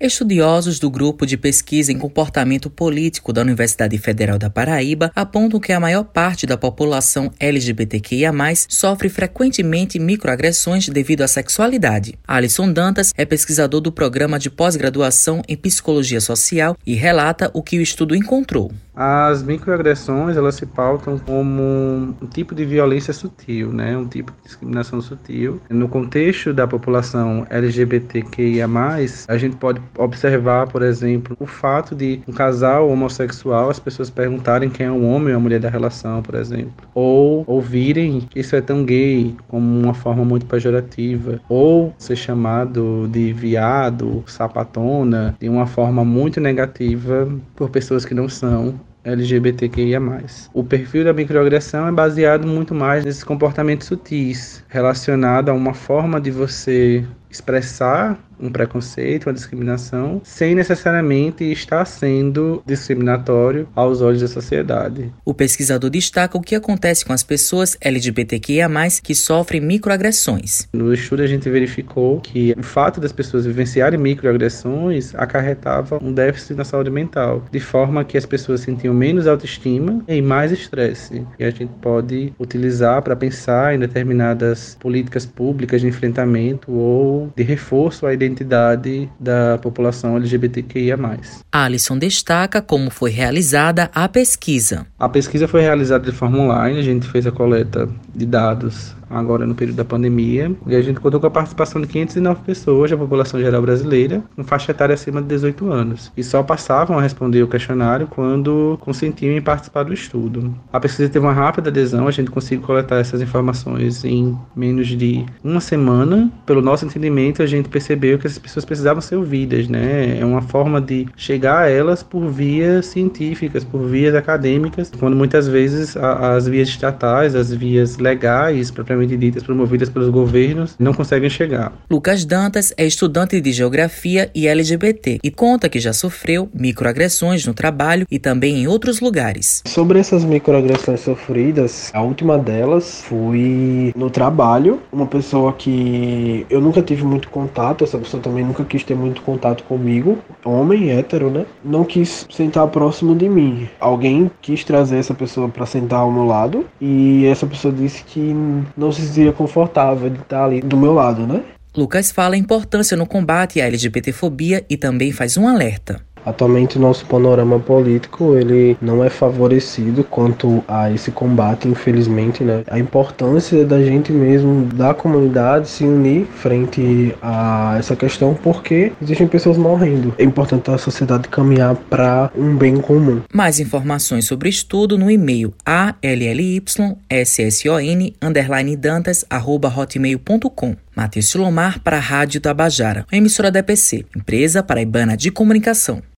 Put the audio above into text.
Estudiosos do Grupo de Pesquisa em Comportamento Político da Universidade Federal da Paraíba apontam que a maior parte da população LGBTQIA+, sofre frequentemente microagressões devido à sexualidade. Alisson Dantas é pesquisador do Programa de Pós-Graduação em Psicologia Social e relata o que o estudo encontrou. As microagressões, elas se pautam como um tipo de violência sutil, né? um tipo de discriminação sutil. No contexto da população LGBTQIA+, a gente pode observar, por exemplo, o fato de um casal homossexual, as pessoas perguntarem quem é o homem ou a mulher da relação, por exemplo. Ou ouvirem que isso é tão gay, como uma forma muito pejorativa. Ou ser chamado de viado, sapatona, de uma forma muito negativa por pessoas que não são LGBTQIA+. O perfil da microagressão é baseado muito mais nesses comportamentos sutis, relacionado a uma forma de você expressar um preconceito, uma discriminação, sem necessariamente estar sendo discriminatório aos olhos da sociedade. O pesquisador destaca o que acontece com as pessoas LGBTQIA+, que sofrem microagressões. No estudo a gente verificou que o fato das pessoas vivenciarem microagressões acarretava um déficit na saúde mental, de forma que as pessoas sentiam menos autoestima e mais estresse. E a gente pode utilizar para pensar em determinadas políticas públicas de enfrentamento ou de reforço à identidade identidade da população LGBTQIA+. Alisson destaca como foi realizada a pesquisa. A pesquisa foi realizada de forma online, a gente fez a coleta de dados agora no período da pandemia. E a gente contou com a participação de 509 pessoas da população geral brasileira, com faixa etária acima de 18 anos. E só passavam a responder o questionário quando consentiam em participar do estudo. A pesquisa teve uma rápida adesão, a gente conseguiu coletar essas informações em menos de uma semana. Pelo nosso entendimento, a gente percebeu que essas pessoas precisavam ser ouvidas, né? É uma forma de chegar a elas por vias científicas, por vias acadêmicas, quando muitas vezes as vias estatais, as vias legais, propriamente ditas promovidas pelos governos não conseguem chegar. Lucas Dantas é estudante de Geografia e LGBT e conta que já sofreu microagressões no trabalho e também em outros lugares. Sobre essas microagressões sofridas, a última delas foi no trabalho, uma pessoa que eu nunca tive muito contato, essa pessoa também nunca quis ter muito contato comigo, homem, hétero, né? Não quis sentar próximo de mim. Alguém quis trazer essa pessoa para sentar ao meu lado e essa pessoa disse que não se sentia confortável de estar ali do meu lado, né? Lucas fala a importância no combate à LGBTfobia e também faz um alerta. Atualmente o nosso panorama político ele não é favorecido quanto a esse combate, infelizmente, né? A importância da gente mesmo, da comunidade, se unir frente a essa questão, porque existem pessoas morrendo. É importante a sociedade caminhar para um bem comum. Mais informações sobre o estudo no e-mail allysson.dantas@hotmail.com. Matheus Silomar para a Rádio Tabajara, emissora da EPC, empresa paraibana de comunicação.